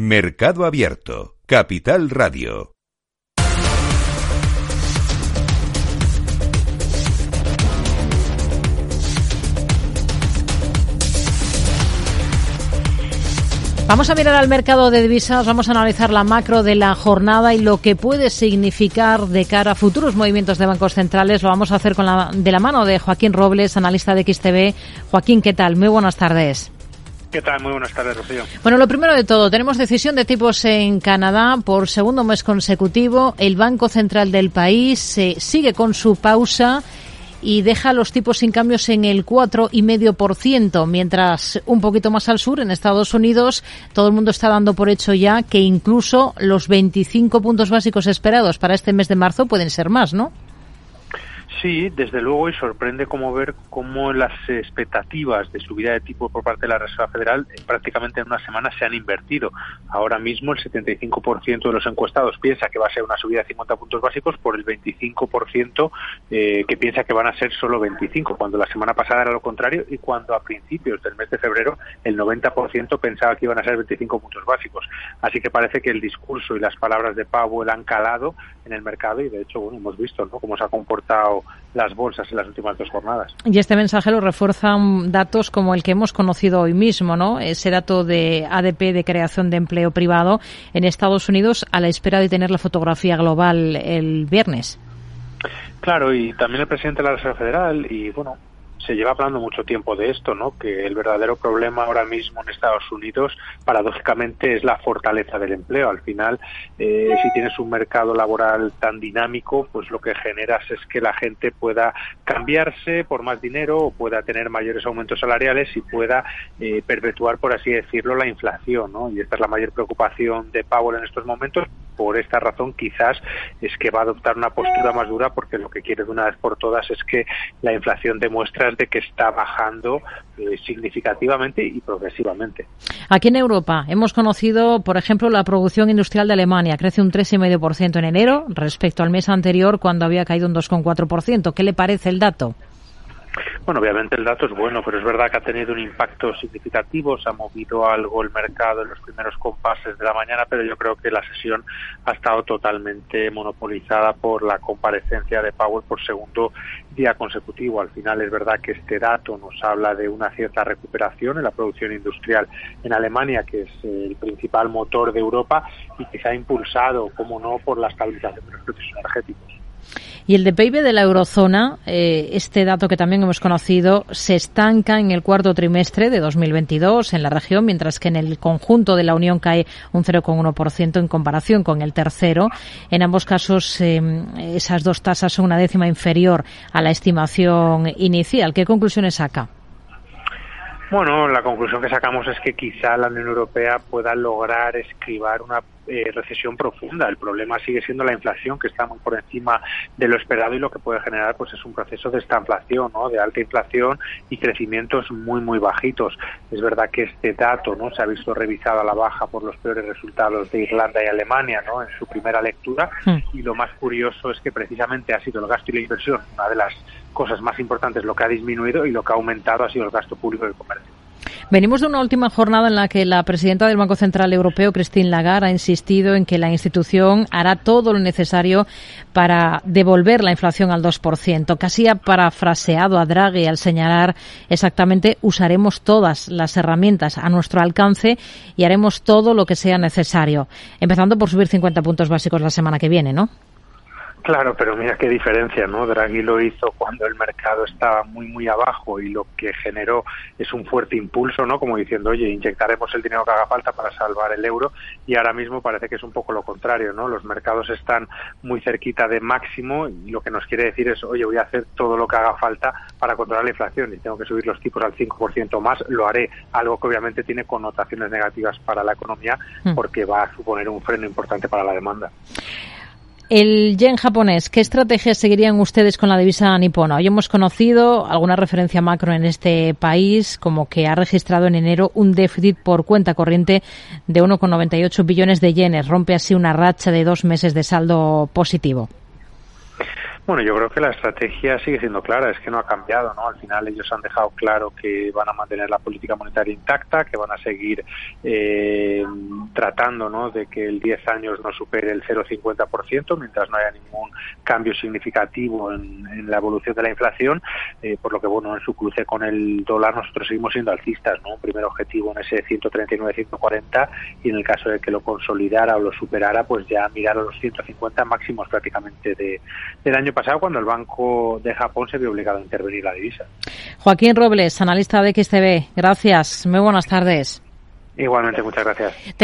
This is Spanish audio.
Mercado Abierto, Capital Radio. Vamos a mirar al mercado de divisas, vamos a analizar la macro de la jornada y lo que puede significar de cara a futuros movimientos de bancos centrales. Lo vamos a hacer con la, de la mano de Joaquín Robles, analista de XTV. Joaquín, ¿qué tal? Muy buenas tardes. ¿Qué tal? Muy buenas tardes, Rocío. Bueno, lo primero de todo, tenemos decisión de tipos en Canadá por segundo mes consecutivo. El Banco Central del país eh, sigue con su pausa y deja los tipos sin cambios en el 4,5%, mientras un poquito más al sur, en Estados Unidos, todo el mundo está dando por hecho ya que incluso los 25 puntos básicos esperados para este mes de marzo pueden ser más, ¿no? Sí, desde luego, y sorprende cómo ver cómo las expectativas de subida de tipo por parte de la Reserva Federal eh, prácticamente en una semana se han invertido. Ahora mismo el 75% de los encuestados piensa que va a ser una subida de 50 puntos básicos por el 25% eh, que piensa que van a ser solo 25, cuando la semana pasada era lo contrario y cuando a principios del mes de febrero el 90% pensaba que iban a ser 25 puntos básicos. Así que parece que el discurso y las palabras de Powell han calado en el mercado y de hecho bueno, hemos visto ¿no? cómo se ha comportado las bolsas en las últimas dos jornadas. Y este mensaje lo refuerzan datos como el que hemos conocido hoy mismo, ¿no? Ese dato de ADP de creación de empleo privado en Estados Unidos a la espera de tener la fotografía global el viernes. Claro, y también el presidente de la Reserva Federal y bueno, se lleva hablando mucho tiempo de esto, ¿no? Que el verdadero problema ahora mismo en Estados Unidos, paradójicamente, es la fortaleza del empleo. Al final, eh, si tienes un mercado laboral tan dinámico, pues lo que generas es que la gente pueda cambiarse por más dinero o pueda tener mayores aumentos salariales y pueda eh, perpetuar, por así decirlo, la inflación, ¿no? Y esta es la mayor preocupación de Powell en estos momentos. Por esta razón, quizás es que va a adoptar una postura más dura porque lo que quiere de una vez por todas es que la inflación demuestre de que está bajando eh, significativamente y progresivamente. Aquí en Europa hemos conocido, por ejemplo, la producción industrial de Alemania. Crece un 3,5% en enero respecto al mes anterior cuando había caído un 2,4%. ¿Qué le parece el dato? Bueno, obviamente el dato es bueno, pero es verdad que ha tenido un impacto significativo, se ha movido algo el mercado en los primeros compases de la mañana, pero yo creo que la sesión ha estado totalmente monopolizada por la comparecencia de Powell por segundo día consecutivo. Al final es verdad que este dato nos habla de una cierta recuperación en la producción industrial en Alemania, que es el principal motor de Europa y que se ha impulsado, como no, por la estabilización de los precios energéticos. Y el de PIB de la eurozona, eh, este dato que también hemos conocido, se estanca en el cuarto trimestre de 2022 en la región, mientras que en el conjunto de la Unión cae un 0,1% en comparación con el tercero. En ambos casos, eh, esas dos tasas son una décima inferior a la estimación inicial. ¿Qué conclusiones saca? Bueno, la conclusión que sacamos es que quizá la Unión Europea pueda lograr escribir una eh, recesión profunda. El problema sigue siendo la inflación, que está muy por encima de lo esperado y lo que puede generar pues es un proceso de estanflación, ¿no? de alta inflación y crecimientos muy, muy bajitos. Es verdad que este dato no se ha visto revisado a la baja por los peores resultados de Irlanda y Alemania ¿no? en su primera lectura hmm. y lo más curioso es que precisamente ha sido el gasto y la inversión una de las cosas más importantes, lo que ha disminuido y lo que ha aumentado ha sido el gasto público del comercio. Venimos de una última jornada en la que la presidenta del Banco Central Europeo, Christine Lagarde, ha insistido en que la institución hará todo lo necesario para devolver la inflación al 2%. Casi ha parafraseado a Draghi al señalar exactamente usaremos todas las herramientas a nuestro alcance y haremos todo lo que sea necesario. Empezando por subir 50 puntos básicos la semana que viene, ¿no? Claro, pero mira qué diferencia, ¿no? Draghi lo hizo cuando el mercado estaba muy, muy abajo y lo que generó es un fuerte impulso, ¿no? Como diciendo, oye, inyectaremos el dinero que haga falta para salvar el euro y ahora mismo parece que es un poco lo contrario, ¿no? Los mercados están muy cerquita de máximo y lo que nos quiere decir es, oye, voy a hacer todo lo que haga falta para controlar la inflación y tengo que subir los tipos al 5% más, lo haré, algo que obviamente tiene connotaciones negativas para la economía mm. porque va a suponer un freno importante para la demanda. El yen japonés, ¿qué estrategias seguirían ustedes con la divisa nipona? Hoy hemos conocido alguna referencia macro en este país, como que ha registrado en enero un déficit por cuenta corriente de 1,98 billones de yenes. Rompe así una racha de dos meses de saldo positivo. Bueno, yo creo que la estrategia sigue siendo clara, es que no ha cambiado, ¿no? Al final ellos han dejado claro que van a mantener la política monetaria intacta, que van a seguir eh, tratando, ¿no? De que el 10 años no supere el 0,50% mientras no haya ningún cambio significativo en, la evolución de la inflación, eh, por lo que, bueno, en su cruce con el dólar nosotros seguimos siendo alcistas, ¿no? Un primer objetivo en ese 139-140 y en el caso de que lo consolidara o lo superara, pues ya mirar a los 150 máximos prácticamente de, del año pasado cuando el Banco de Japón se vio obligado a intervenir la divisa. Joaquín Robles, analista de XTB. Gracias. Muy buenas tardes. Igualmente, muchas gracias.